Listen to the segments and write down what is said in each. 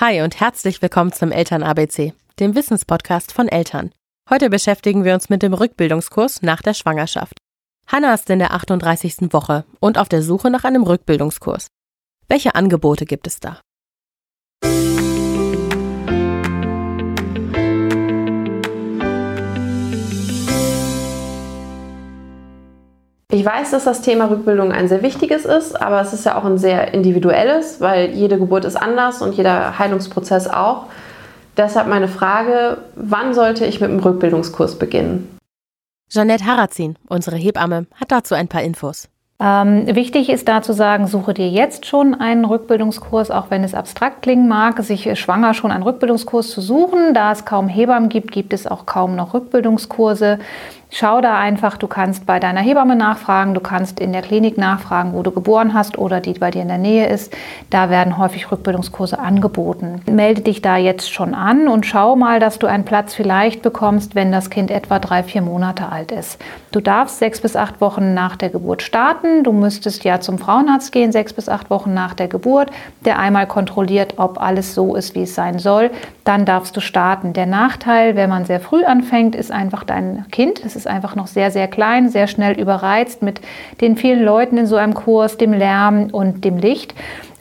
Hi und herzlich willkommen zum Eltern ABC, dem Wissenspodcast von Eltern. Heute beschäftigen wir uns mit dem Rückbildungskurs nach der Schwangerschaft. Hanna ist in der 38. Woche und auf der Suche nach einem Rückbildungskurs. Welche Angebote gibt es da? Ich weiß, dass das Thema Rückbildung ein sehr wichtiges ist, aber es ist ja auch ein sehr individuelles, weil jede Geburt ist anders und jeder Heilungsprozess auch. Deshalb meine Frage, wann sollte ich mit dem Rückbildungskurs beginnen? Jeanette Harazin, unsere Hebamme, hat dazu ein paar Infos. Ähm, wichtig ist da zu sagen, suche dir jetzt schon einen Rückbildungskurs, auch wenn es abstrakt klingen mag, sich schwanger schon einen Rückbildungskurs zu suchen. Da es kaum Hebammen gibt, gibt es auch kaum noch Rückbildungskurse. Schau da einfach, du kannst bei deiner Hebamme nachfragen, du kannst in der Klinik nachfragen, wo du geboren hast oder die bei dir in der Nähe ist. Da werden häufig Rückbildungskurse angeboten. Melde dich da jetzt schon an und schau mal, dass du einen Platz vielleicht bekommst, wenn das Kind etwa drei, vier Monate alt ist. Du darfst sechs bis acht Wochen nach der Geburt starten. Du müsstest ja zum Frauenarzt gehen, sechs bis acht Wochen nach der Geburt, der einmal kontrolliert, ob alles so ist, wie es sein soll. Dann darfst du starten. Der Nachteil, wenn man sehr früh anfängt, ist einfach dein Kind. Es ist einfach noch sehr, sehr klein, sehr schnell überreizt mit den vielen Leuten in so einem Kurs, dem Lärm und dem Licht.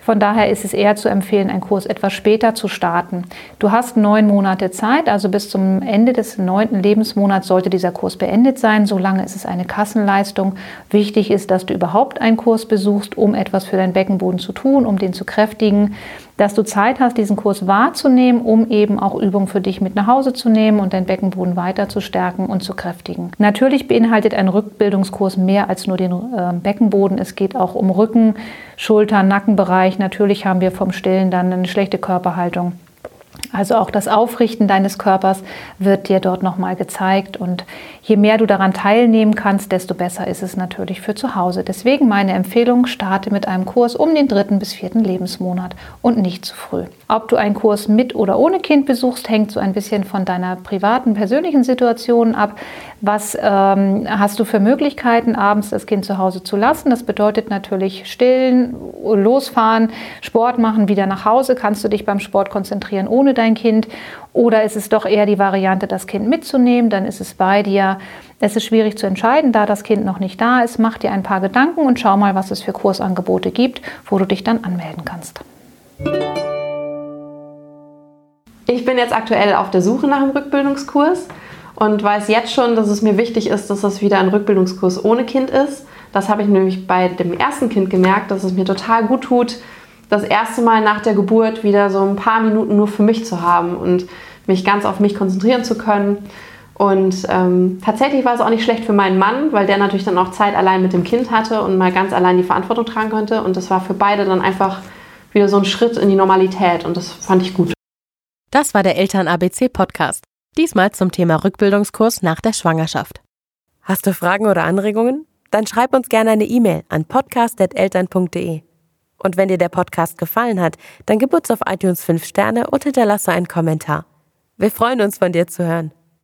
Von daher ist es eher zu empfehlen, einen Kurs etwas später zu starten. Du hast neun Monate Zeit, also bis zum Ende des neunten Lebensmonats sollte dieser Kurs beendet sein. Solange ist es eine Kassenleistung. Wichtig ist, dass du überhaupt einen Kurs besuchst, um etwas für deinen Beckenboden zu tun, um den zu kräftigen dass du Zeit hast, diesen Kurs wahrzunehmen, um eben auch Übungen für dich mit nach Hause zu nehmen und deinen Beckenboden weiter zu stärken und zu kräftigen. Natürlich beinhaltet ein Rückbildungskurs mehr als nur den äh, Beckenboden. Es geht auch um Rücken, Schultern, Nackenbereich. Natürlich haben wir vom Stillen dann eine schlechte Körperhaltung. Also auch das Aufrichten deines Körpers wird dir dort nochmal gezeigt. Und je mehr du daran teilnehmen kannst, desto besser ist es natürlich für zu Hause. Deswegen meine Empfehlung, starte mit einem Kurs um den dritten bis vierten Lebensmonat und nicht zu früh. Ob du einen Kurs mit oder ohne Kind besuchst, hängt so ein bisschen von deiner privaten, persönlichen Situation ab. Was ähm, hast du für Möglichkeiten, abends das Kind zu Hause zu lassen? Das bedeutet natürlich stillen, losfahren, Sport machen, wieder nach Hause. Kannst du dich beim Sport konzentrieren ohne dein Kind? Oder ist es doch eher die Variante, das Kind mitzunehmen? Dann ist es bei dir. Es ist schwierig zu entscheiden, da das Kind noch nicht da ist. Mach dir ein paar Gedanken und schau mal, was es für Kursangebote gibt, wo du dich dann anmelden kannst. Ich bin jetzt aktuell auf der Suche nach einem Rückbildungskurs und weiß jetzt schon, dass es mir wichtig ist, dass das wieder ein Rückbildungskurs ohne Kind ist. Das habe ich nämlich bei dem ersten Kind gemerkt, dass es mir total gut tut, das erste Mal nach der Geburt wieder so ein paar Minuten nur für mich zu haben und mich ganz auf mich konzentrieren zu können. Und ähm, tatsächlich war es auch nicht schlecht für meinen Mann, weil der natürlich dann auch Zeit allein mit dem Kind hatte und mal ganz allein die Verantwortung tragen konnte. Und das war für beide dann einfach wieder so ein Schritt in die Normalität und das fand ich gut. Das war der Eltern ABC Podcast. Diesmal zum Thema Rückbildungskurs nach der Schwangerschaft. Hast du Fragen oder Anregungen? Dann schreib uns gerne eine E-Mail an podcast.eltern.de. Und wenn dir der Podcast gefallen hat, dann gib uns auf iTunes 5 Sterne und hinterlasse einen Kommentar. Wir freuen uns, von dir zu hören.